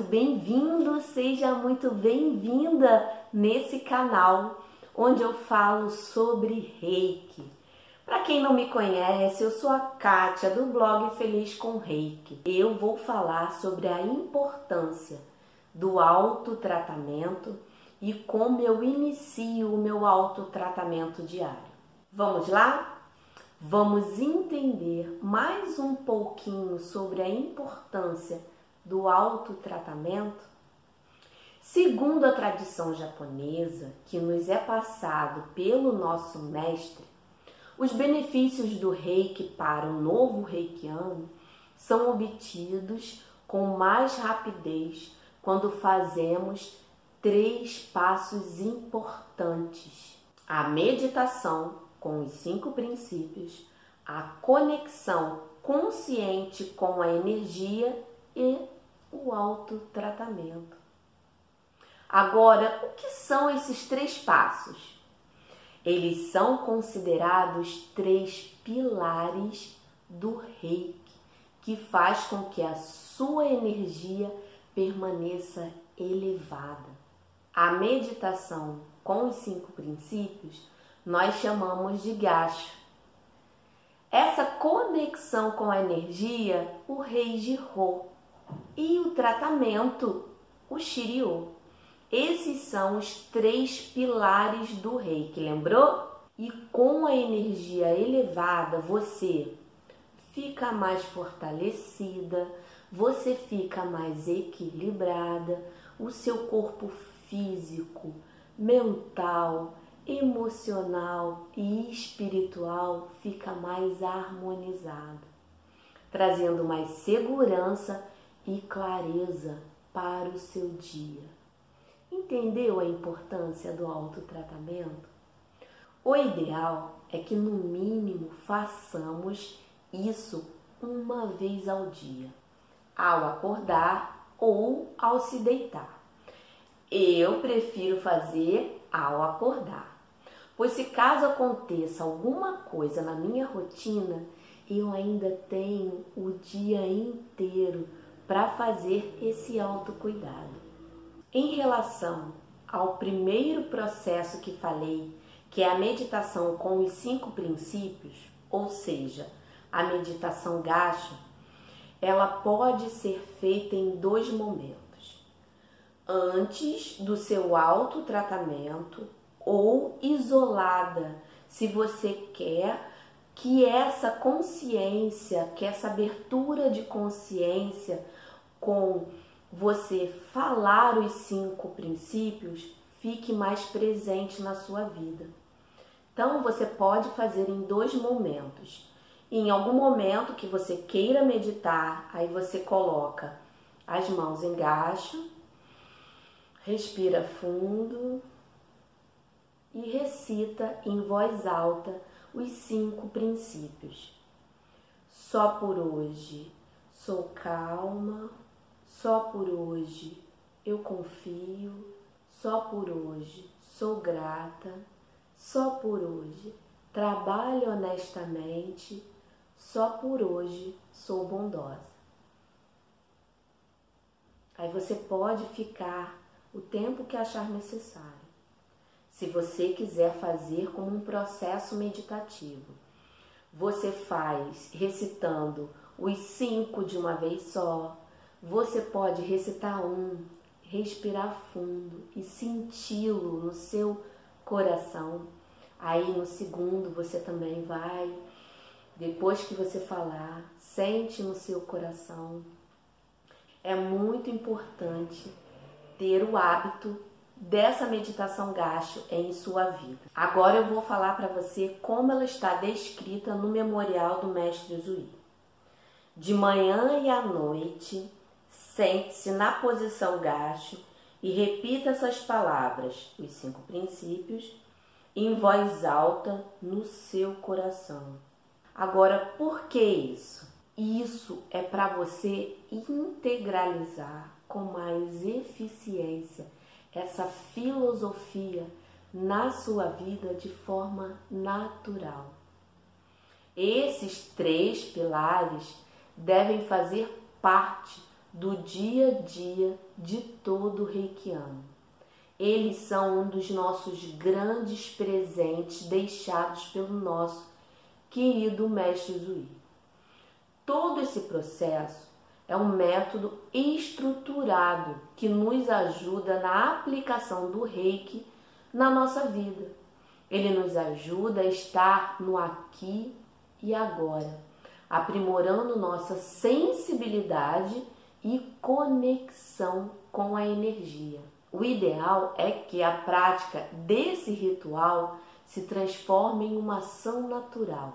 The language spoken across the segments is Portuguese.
Bem-vindo, seja muito bem-vinda nesse canal onde eu falo sobre reiki. Para quem não me conhece, eu sou a Kátia do blog Feliz com Reiki. Eu vou falar sobre a importância do autotratamento e como eu inicio o meu autotratamento diário. Vamos lá? Vamos entender mais um pouquinho sobre a importância do autotratamento? Segundo a tradição japonesa, que nos é passado pelo nosso mestre, os benefícios do reiki para o novo reikiano são obtidos com mais rapidez quando fazemos três passos importantes: a meditação com os cinco princípios, a conexão consciente com a energia e o autotratamento. Agora, o que são esses três passos? Eles são considerados três pilares do reiki, que faz com que a sua energia permaneça elevada. A meditação com os cinco princípios nós chamamos de gacho. Essa conexão com a energia, o rei girou e o tratamento, o Shiryu. Esses são os três pilares do reiki, lembrou? E com a energia elevada, você fica mais fortalecida, você fica mais equilibrada, o seu corpo físico, mental, emocional e espiritual fica mais harmonizado, trazendo mais segurança e clareza para o seu dia. Entendeu a importância do autotratamento? O ideal é que, no mínimo, façamos isso uma vez ao dia, ao acordar ou ao se deitar. Eu prefiro fazer ao acordar, pois se caso aconteça alguma coisa na minha rotina, eu ainda tenho o dia inteiro para fazer esse autocuidado. Em relação ao primeiro processo que falei, que é a meditação com os cinco princípios, ou seja, a meditação gacha, ela pode ser feita em dois momentos: antes do seu autotratamento ou isolada, se você quer que essa consciência, que essa abertura de consciência com você falar os cinco princípios fique mais presente na sua vida. Então você pode fazer em dois momentos. Em algum momento que você queira meditar, aí você coloca as mãos em gacho, respira fundo e recita em voz alta os cinco princípios. Só por hoje sou calma, só por hoje eu confio, só por hoje sou grata, só por hoje trabalho honestamente, só por hoje sou bondosa. Aí você pode ficar o tempo que achar necessário. Se você quiser fazer como um processo meditativo, você faz recitando os cinco de uma vez só, você pode recitar um, respirar fundo e senti-lo no seu coração. Aí no segundo você também vai, depois que você falar, sente no seu coração. É muito importante ter o hábito dessa meditação gacho em sua vida. Agora eu vou falar para você como ela está descrita no memorial do mestre Zui. De manhã e à noite, Sente-se na posição gacho e repita essas palavras, os cinco princípios, em voz alta no seu coração. Agora, por que isso? Isso é para você integralizar com mais eficiência essa filosofia na sua vida de forma natural. Esses três pilares devem fazer parte do dia a dia de todo reikiano. Eles são um dos nossos grandes presentes deixados pelo nosso querido Mestre Zui. Todo esse processo é um método estruturado que nos ajuda na aplicação do reiki na nossa vida. Ele nos ajuda a estar no aqui e agora, aprimorando nossa sensibilidade e conexão com a energia. O ideal é que a prática desse ritual se transforme em uma ação natural,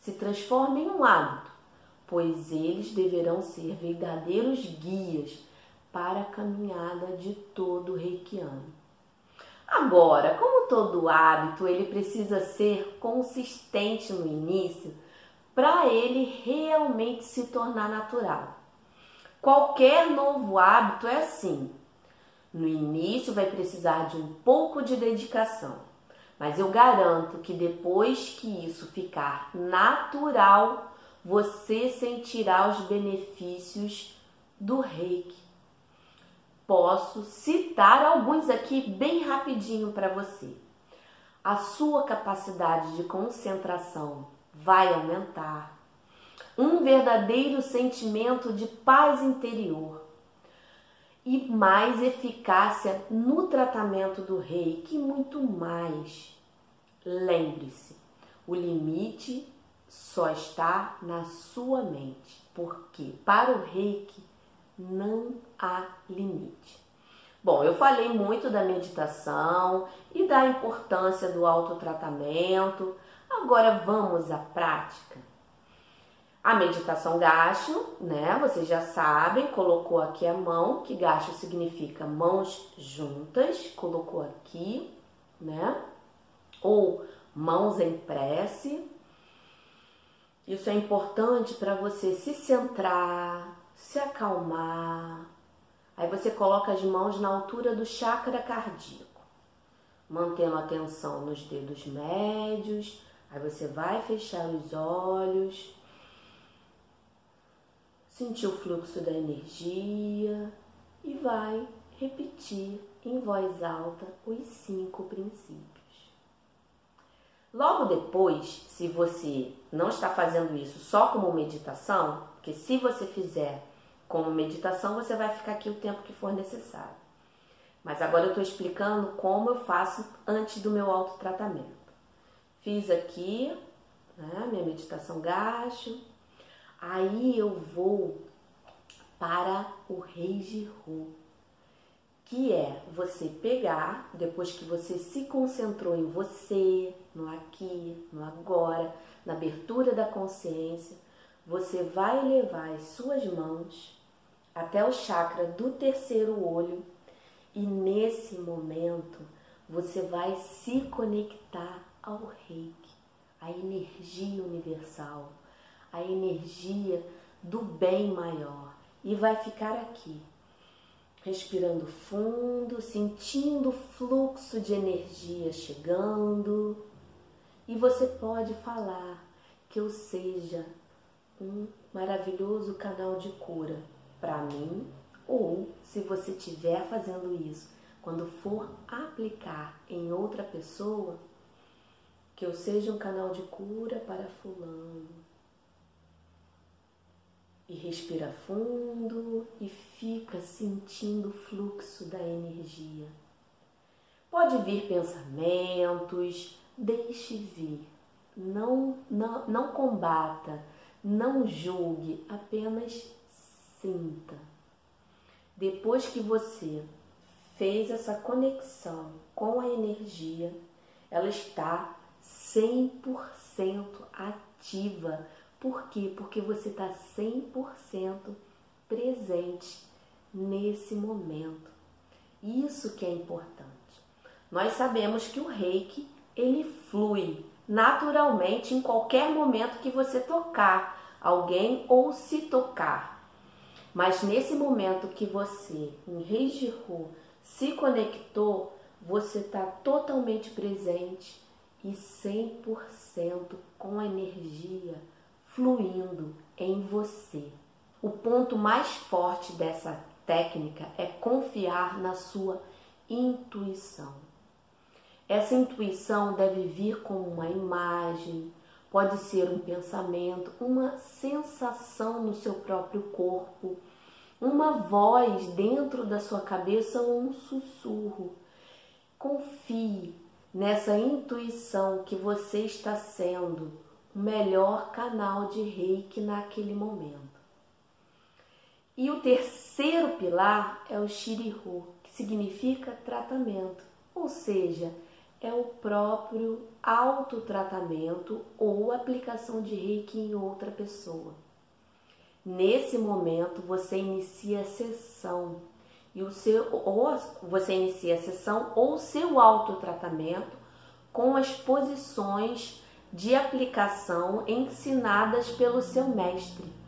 se transforme em um hábito, pois eles deverão ser verdadeiros guias para a caminhada de todo reikiano. Agora, como todo hábito, ele precisa ser consistente no início para ele realmente se tornar natural. Qualquer novo hábito é assim, no início vai precisar de um pouco de dedicação, mas eu garanto que depois que isso ficar natural, você sentirá os benefícios do reiki. Posso citar alguns aqui bem rapidinho para você. A sua capacidade de concentração vai aumentar. Um verdadeiro sentimento de paz interior e mais eficácia no tratamento do reiki, muito mais. Lembre-se, o limite só está na sua mente, porque para o reiki não há limite. Bom, eu falei muito da meditação e da importância do autotratamento. Agora vamos à prática. A meditação gacho, né? Vocês já sabem, colocou aqui a mão, que gacho significa mãos juntas, colocou aqui, né? Ou mãos em prece. Isso é importante para você se centrar, se acalmar. Aí você coloca as mãos na altura do chakra cardíaco, mantendo a atenção nos dedos médios. Aí você vai fechar os olhos sentir o fluxo da energia e vai repetir em voz alta os cinco princípios. Logo depois, se você não está fazendo isso só como meditação, porque se você fizer como meditação, você vai ficar aqui o tempo que for necessário. Mas agora eu estou explicando como eu faço antes do meu autotratamento. Fiz aqui né, minha meditação gacho, Aí eu vou para o Reijiru, que é você pegar, depois que você se concentrou em você, no aqui, no agora, na abertura da consciência, você vai levar as suas mãos até o chakra do terceiro olho e nesse momento você vai se conectar ao reiki, à energia universal a energia do bem maior e vai ficar aqui, respirando fundo, sentindo o fluxo de energia chegando. E você pode falar que eu seja um maravilhoso canal de cura para mim, ou se você estiver fazendo isso, quando for aplicar em outra pessoa, que eu seja um canal de cura para fulano, e respira fundo e fica sentindo o fluxo da energia. Pode vir pensamentos, deixe vir. Não, não, não combata, não julgue, apenas sinta. Depois que você fez essa conexão com a energia, ela está 100% ativa por quê? Porque você está 100% presente nesse momento. Isso que é importante. Nós sabemos que o reiki, ele flui naturalmente em qualquer momento que você tocar alguém ou se tocar. Mas nesse momento que você, em Reijiru, se conectou, você está totalmente presente e 100% com energia fluindo em você. o ponto mais forte dessa técnica é confiar na sua intuição. Essa intuição deve vir como uma imagem, pode ser um pensamento, uma sensação no seu próprio corpo, uma voz dentro da sua cabeça ou um sussurro. Confie nessa intuição que você está sendo melhor canal de reiki naquele momento. E o terceiro pilar é o Shiriho, que significa tratamento, ou seja, é o próprio autotratamento ou aplicação de reiki em outra pessoa. Nesse momento você inicia a sessão e o seu ou você inicia a sessão ou seu autotratamento com as posições de aplicação ensinadas pelo seu mestre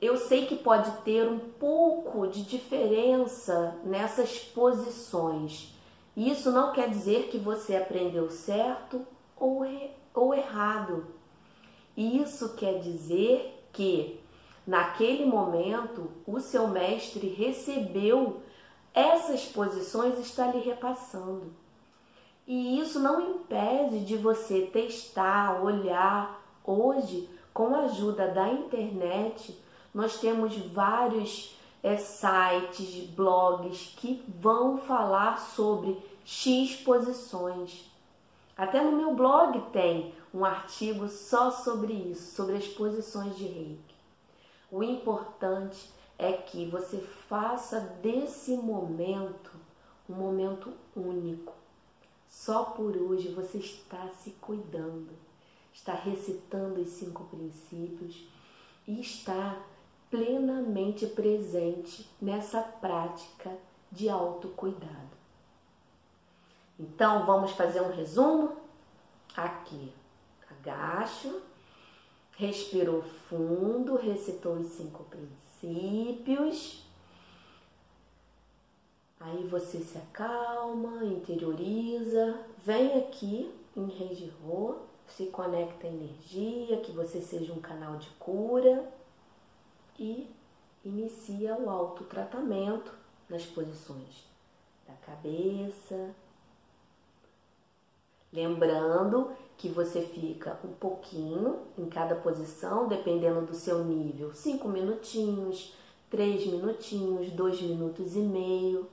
eu sei que pode ter um pouco de diferença nessas posições. Isso não quer dizer que você aprendeu certo ou, ou errado. Isso quer dizer que naquele momento o seu mestre recebeu essas posições e está lhe repassando. E isso não impede de você testar, olhar. Hoje, com a ajuda da internet, nós temos vários é, sites, blogs que vão falar sobre X posições. Até no meu blog tem um artigo só sobre isso, sobre as posições de reiki. O importante é que você faça desse momento um momento único. Só por hoje você está se cuidando, está recitando os cinco princípios e está plenamente presente nessa prática de autocuidado. Então, vamos fazer um resumo? Aqui, agacho, respirou fundo, recitou os cinco princípios. Aí você se acalma, interioriza, vem aqui em Reijirô, se conecta à energia, que você seja um canal de cura e inicia o autotratamento nas posições da cabeça. Lembrando que você fica um pouquinho em cada posição, dependendo do seu nível, cinco minutinhos, três minutinhos, dois minutos e meio,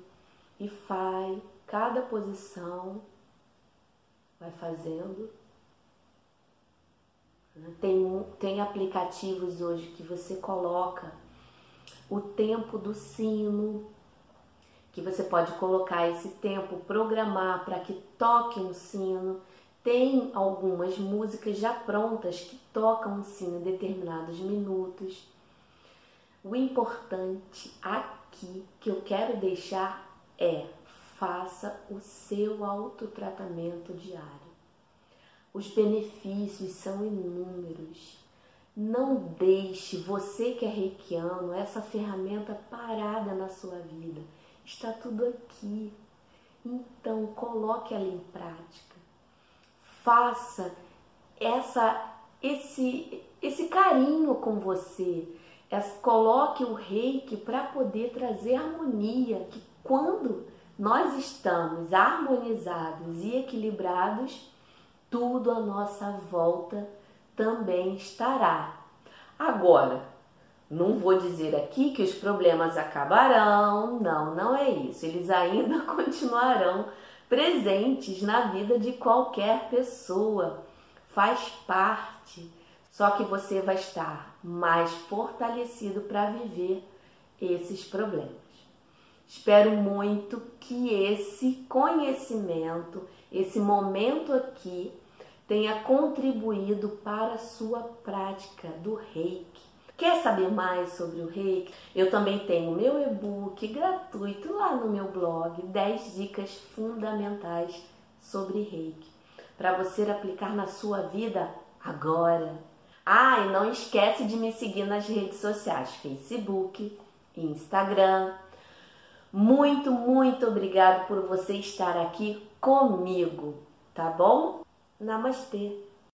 e faz cada posição, vai fazendo tem, tem aplicativos hoje que você coloca o tempo do sino, que você pode colocar esse tempo, programar para que toque um sino. Tem algumas músicas já prontas que tocam o sino em determinados minutos. O importante aqui que eu quero deixar é faça o seu autotratamento diário. Os benefícios são inúmeros. Não deixe você que é reikiano, essa ferramenta parada na sua vida. Está tudo aqui. Então, coloque ela em prática. Faça essa esse esse carinho com você. Coloque o reiki para poder trazer harmonia, que quando nós estamos harmonizados e equilibrados, tudo à nossa volta também estará. Agora, não vou dizer aqui que os problemas acabarão, não, não é isso. Eles ainda continuarão presentes na vida de qualquer pessoa. Faz parte. Só que você vai estar mais fortalecido para viver esses problemas. Espero muito que esse conhecimento, esse momento aqui, tenha contribuído para a sua prática do reiki. Quer saber mais sobre o reiki? Eu também tenho meu e-book gratuito lá no meu blog, 10 dicas fundamentais sobre reiki, para você aplicar na sua vida agora. Ah, e não esquece de me seguir nas redes sociais, Facebook, Instagram, muito, muito obrigado por você estar aqui comigo, tá bom? Namastê!